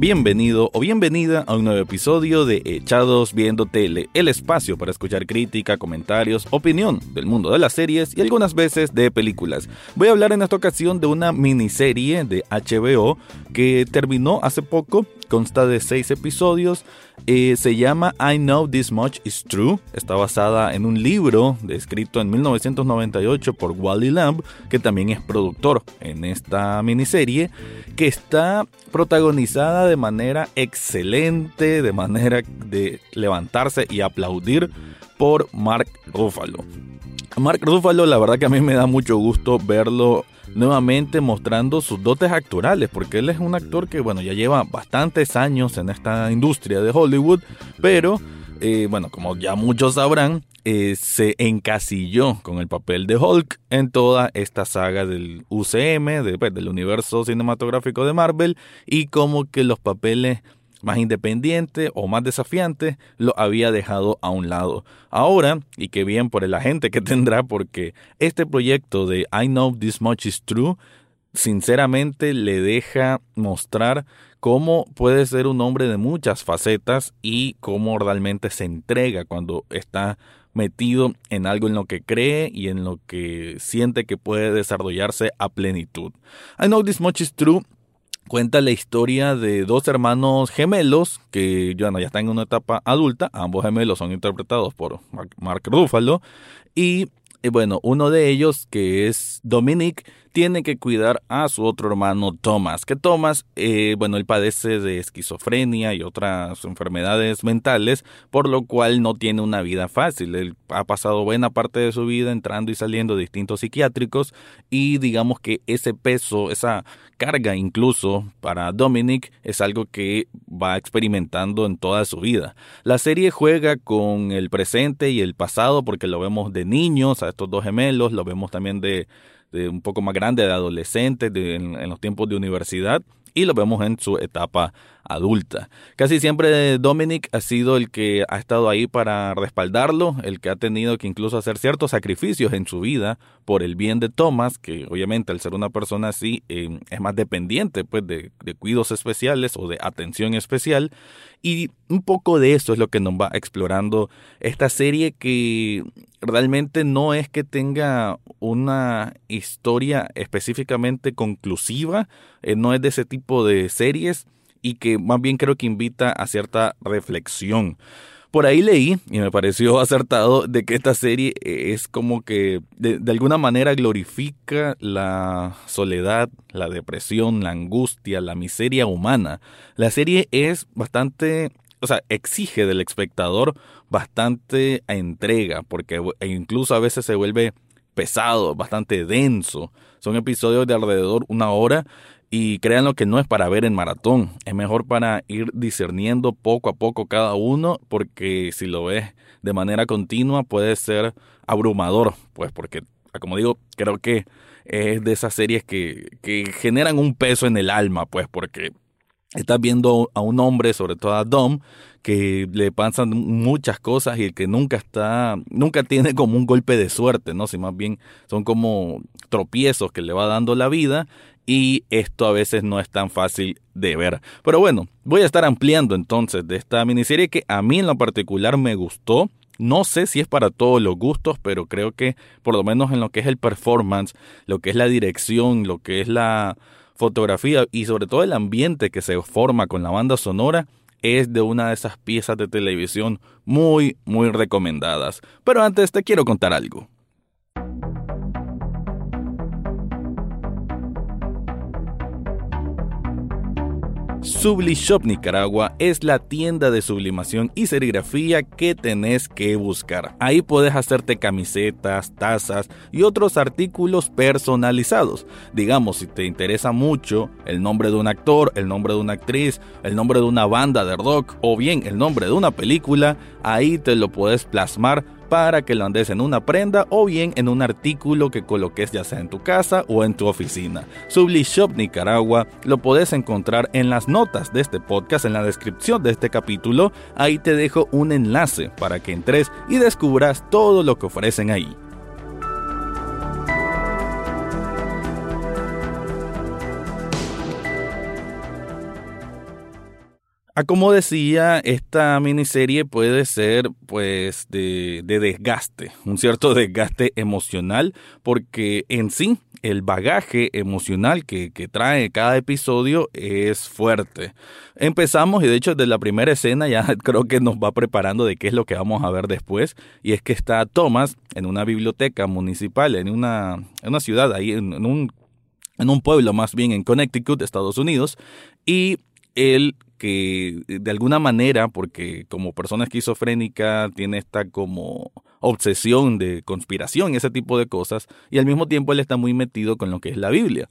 Bienvenido o bienvenida a un nuevo episodio de Echados Viendo Tele, el espacio para escuchar crítica, comentarios, opinión del mundo de las series y algunas veces de películas. Voy a hablar en esta ocasión de una miniserie de HBO que terminó hace poco, consta de seis episodios, eh, se llama I Know This Much Is True, está basada en un libro escrito en 1998 por Wally Lamb, que también es productor en esta miniserie, que está protagonizada de manera excelente, de manera de levantarse y aplaudir por Mark Ruffalo. Mark Ruffalo, la verdad que a mí me da mucho gusto verlo nuevamente mostrando sus dotes actorales, porque él es un actor que, bueno, ya lleva bastantes años en esta industria de Hollywood, pero, eh, bueno, como ya muchos sabrán, eh, se encasilló con el papel de Hulk en toda esta saga del UCM, pues, del universo cinematográfico de Marvel, y como que los papeles más independiente o más desafiante, lo había dejado a un lado. Ahora, y qué bien por el agente que tendrá, porque este proyecto de I Know This Much Is True, sinceramente le deja mostrar cómo puede ser un hombre de muchas facetas y cómo realmente se entrega cuando está metido en algo en lo que cree y en lo que siente que puede desarrollarse a plenitud. I Know This Much Is True cuenta la historia de dos hermanos gemelos que ya están en una etapa adulta. Ambos gemelos son interpretados por Mark Ruffalo. Y y bueno, uno de ellos, que es Dominic, tiene que cuidar a su otro hermano Thomas, que Thomas, eh, bueno, él padece de esquizofrenia y otras enfermedades mentales, por lo cual no tiene una vida fácil. Él ha pasado buena parte de su vida entrando y saliendo de distintos psiquiátricos y digamos que ese peso, esa carga incluso para Dominic es algo que va experimentando en toda su vida. La serie juega con el presente y el pasado porque lo vemos de niños, a estos dos gemelos, lo vemos también de de un poco más grande, de adolescentes, de, en, los tiempos de universidad, y lo vemos en su etapa adulta. Casi siempre Dominic ha sido el que ha estado ahí para respaldarlo, el que ha tenido que incluso hacer ciertos sacrificios en su vida por el bien de Thomas, que obviamente al ser una persona así eh, es más dependiente pues, de, de cuidados especiales o de atención especial. Y un poco de eso es lo que nos va explorando esta serie que realmente no es que tenga una historia específicamente conclusiva, eh, no es de ese tipo de series y que más bien creo que invita a cierta reflexión. Por ahí leí, y me pareció acertado, de que esta serie es como que de, de, alguna manera glorifica la soledad, la depresión, la angustia, la miseria humana. La serie es bastante, o sea, exige del espectador bastante entrega, porque e incluso a veces se vuelve pesado, bastante denso. Son episodios de alrededor una hora y créanlo que no es para ver en maratón, es mejor para ir discerniendo poco a poco cada uno, porque si lo ves de manera continua puede ser abrumador, pues porque, como digo, creo que es de esas series que, que generan un peso en el alma, pues porque estás viendo a un hombre, sobre todo a Dom, que le pasan muchas cosas y el que nunca está, nunca tiene como un golpe de suerte, ¿no? Si más bien son como tropiezos que le va dando la vida y esto a veces no es tan fácil de ver. Pero bueno, voy a estar ampliando entonces de esta miniserie que a mí en lo particular me gustó. No sé si es para todos los gustos, pero creo que por lo menos en lo que es el performance, lo que es la dirección, lo que es la fotografía y sobre todo el ambiente que se forma con la banda sonora, es de una de esas piezas de televisión muy, muy recomendadas. Pero antes te quiero contar algo. Sublishop Nicaragua es la tienda de sublimación y serigrafía que tenés que buscar. Ahí puedes hacerte camisetas, tazas y otros artículos personalizados. Digamos, si te interesa mucho el nombre de un actor, el nombre de una actriz, el nombre de una banda de rock o bien el nombre de una película, ahí te lo puedes plasmar para que lo andes en una prenda o bien en un artículo que coloques ya sea en tu casa o en tu oficina. Shop Nicaragua lo puedes encontrar en las notas de este podcast, en la descripción de este capítulo. Ahí te dejo un enlace para que entres y descubras todo lo que ofrecen ahí. Ah, como decía, esta miniserie puede ser pues de, desgaste, un cierto desgaste emocional, porque en sí el bagaje emocional que, trae cada episodio es fuerte. Empezamos y de hecho desde la primera escena ya creo que nos va preparando de qué es lo que vamos a ver después y es que está Thomas en una biblioteca municipal, en una, en una ciudad ahí, en, un, en un pueblo más bien en Connecticut, Estados Unidos, y él que de alguna manera, porque como persona esquizofrénica tiene esta como obsesión de conspiración y ese tipo de cosas, y al mismo tiempo él está muy metido con lo que es la Biblia.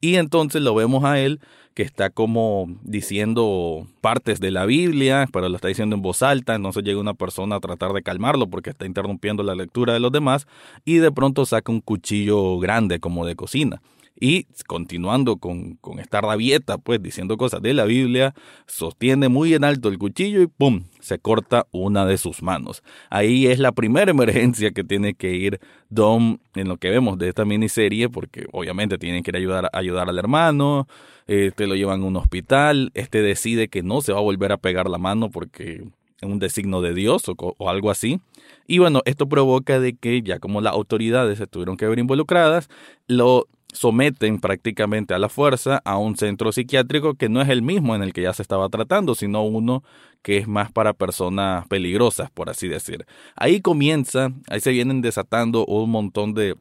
Y entonces lo vemos a él que está como diciendo partes de la Biblia, pero lo está diciendo en voz alta, entonces llega una persona a tratar de calmarlo porque está interrumpiendo la lectura de los demás y de pronto saca un cuchillo grande como de cocina y continuando con, con, esta rabieta, pues diciendo cosas de la Biblia, sostiene muy en alto el cuchillo y ¡pum! se corta una de sus manos. Ahí es la primera emergencia que tiene que ir Dom en lo que vemos de esta miniserie, porque obviamente tienen que ir a ayudar, ayudar al hermano, este lo llevan a un hospital, este decide que no se va a volver a pegar la mano porque un designo de Dios o, o algo así. Y bueno, esto provoca de que ya como las autoridades se tuvieron que ver involucradas, lo someten prácticamente a la fuerza a un centro psiquiátrico que no es el mismo en el que ya se estaba tratando, sino uno que es más para personas peligrosas, por así decir. Ahí comienza, ahí se vienen desatando un montón de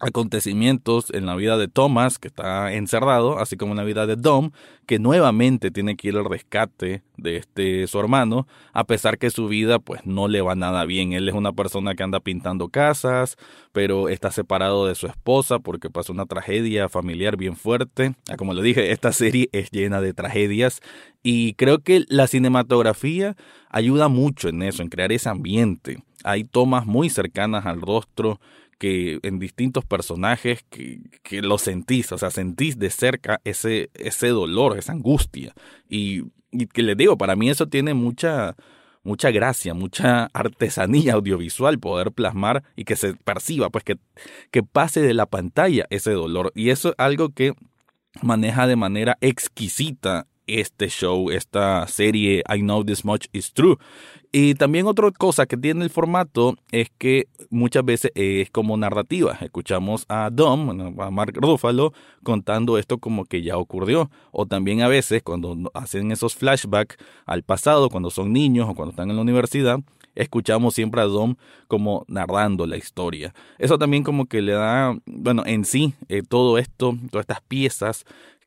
acontecimientos en la vida de Thomas, que está encerrado, así como en la vida de Dom, que nuevamente tiene que ir al rescate de este su hermano, a pesar que su vida pues no le va nada bien. Él es una persona que anda pintando casas, pero está separado de su esposa porque pasó una tragedia familiar bien fuerte. Ah, como lo dije, esta serie es llena de tragedias y creo que la cinematografía ayuda mucho en eso, en crear ese ambiente. Hay tomas muy cercanas al rostro, que en distintos personajes que, que lo sentís, o sea, sentís de cerca ese, ese dolor, esa angustia. Y, y que les digo, para mí eso tiene mucha, mucha gracia, mucha artesanía audiovisual poder plasmar y que se perciba, pues que, que pase de la pantalla ese dolor. Y eso es algo que maneja de manera exquisita este show, esta serie I Know This Much Is True. Y también otra cosa que tiene el formato es que muchas veces es como narrativa. Escuchamos a Dom, a Mark Ruffalo, contando esto como que ya ocurrió. O también a veces cuando hacen esos flashbacks al pasado, cuando son niños o cuando están en la universidad, escuchamos siempre a Dom como narrando la historia. Eso también como que le da, bueno, en sí, eh, todo esto, todas estas piezas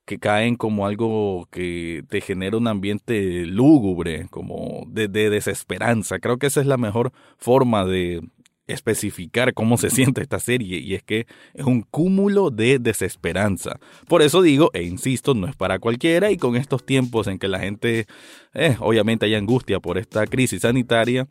que caen como algo que te genera un ambiente lúgubre, como de, desesperanza. Creo que esa es la mejor forma de especificar cómo se siente esta serie y es que es un cúmulo de desesperanza. Por eso digo, e insisto, no es para cualquiera y con estos tiempos en que la gente, eh, obviamente hay angustia por esta crisis sanitaria,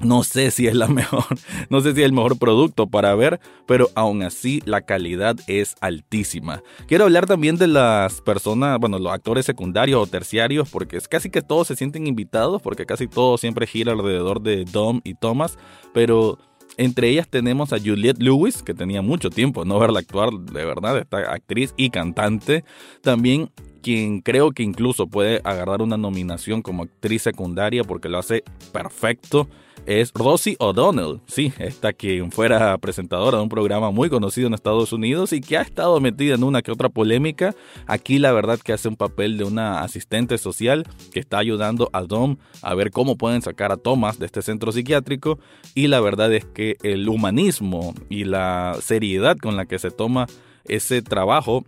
no sé si es la mejor, no sé si es el mejor producto para ver, pero aún así la calidad es altísima. Quiero hablar también de las personas, bueno, los actores secundarios o terciarios, porque es casi que todos se sienten invitados, porque casi todo siempre gira alrededor de Dom y Thomas, pero entre ellas tenemos a Juliette Lewis, que tenía mucho tiempo no verla actuar, de verdad, esta actriz y cantante. También quien creo que incluso puede agarrar una nominación como actriz secundaria porque lo hace perfecto es Rosie O'Donnell, sí, esta quien fuera presentadora de un programa muy conocido en Estados Unidos y que ha estado metida en una que otra polémica. Aquí la verdad que hace un papel de una asistente social que está ayudando a Dom a ver cómo pueden sacar a Thomas de este centro psiquiátrico y la verdad es que el humanismo y la seriedad con la que se toma ese trabajo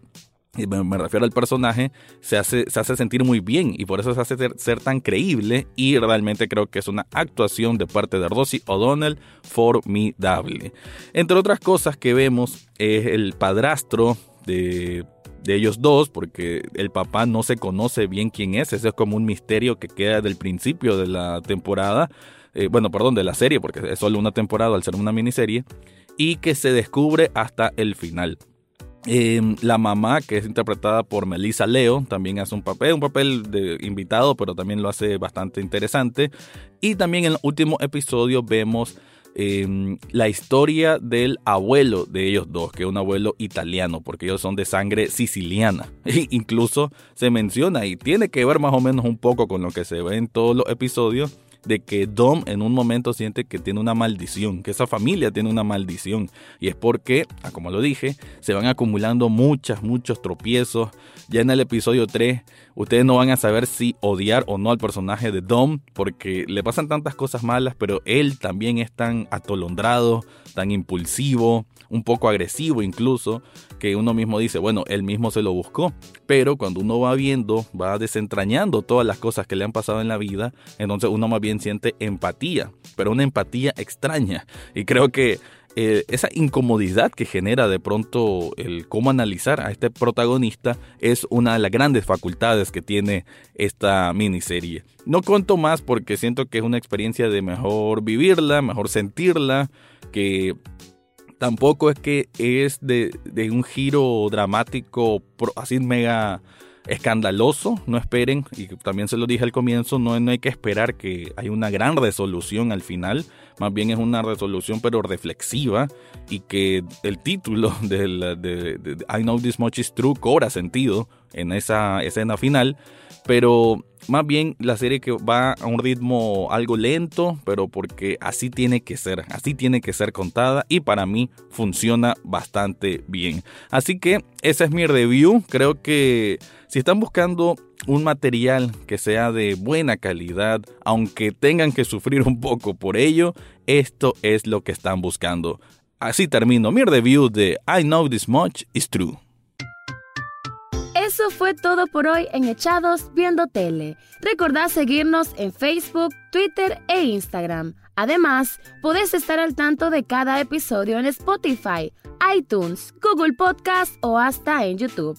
y me refiero al personaje, se hace, se hace sentir muy bien y por eso se hace ser, tan creíble y realmente creo que es una actuación de parte de Rosie O'Donnell formidable. Entre otras cosas que vemos es el padrastro de, de ellos dos, porque el papá no se conoce bien quién es, ese es como un misterio que queda del principio de la temporada eh, bueno, perdón, de la serie, porque es solo una temporada al ser una miniserie, y que se descubre hasta el final. Em, la mamá, que es interpretada por Melissa Leo, también hace un papel, un papel de invitado, pero también lo hace bastante interesante. Y también en el último episodio vemos em, la historia del abuelo de ellos dos, que es un abuelo italiano, porque ellos son de sangre siciliana. Incluso se menciona y tiene que ver más o menos un poco con lo que se ve en todos los episodios de que Dom en un momento siente que tiene una maldición, que esa familia tiene una maldición. Y es porque, ah, como lo dije, se van acumulando muchas, muchos tropiezos. Ya en el episodio 3, ustedes no van a saber si odiar o no al personaje de Dom, porque le pasan tantas cosas malas, pero él también es tan atolondrado, tan impulsivo, un poco agresivo incluso, que uno mismo dice, bueno, él mismo se lo buscó. Pero cuando uno va viendo, va desentrañando todas las cosas que le han pasado en la vida, entonces uno más bien siente empatía, pero una empatía extraña. Y creo que eh, esa incomodidad que genera de pronto el cómo analizar a este protagonista es una de las grandes facultades que tiene esta miniserie. No cuento más porque siento que es una experiencia de mejor vivirla, mejor sentirla, que tampoco es que es de, un giro dramático así mega escandaloso, no esperen, y también se lo dije al comienzo, no, no hay que esperar que hay una gran resolución al final, más bien es una resolución pero reflexiva y que el título de, de I Know This Much Is True cobra sentido en esa escena final, pero más bien la serie que va a un ritmo algo lento, pero porque así tiene que ser, así tiene que ser contada y para mí funciona bastante bien. Así que esa es mi review, creo que si están buscando un material que sea de buena calidad, aunque tengan que sufrir un poco por ello, esto es lo que están buscando. Así termino mi review de I Know This Much Is True. Eso fue todo por hoy en Echados Viendo Tele. Recordad seguirnos en Facebook, Twitter e Instagram. Además, podés estar al tanto de cada episodio en Spotify, iTunes, Google Podcast o hasta en YouTube.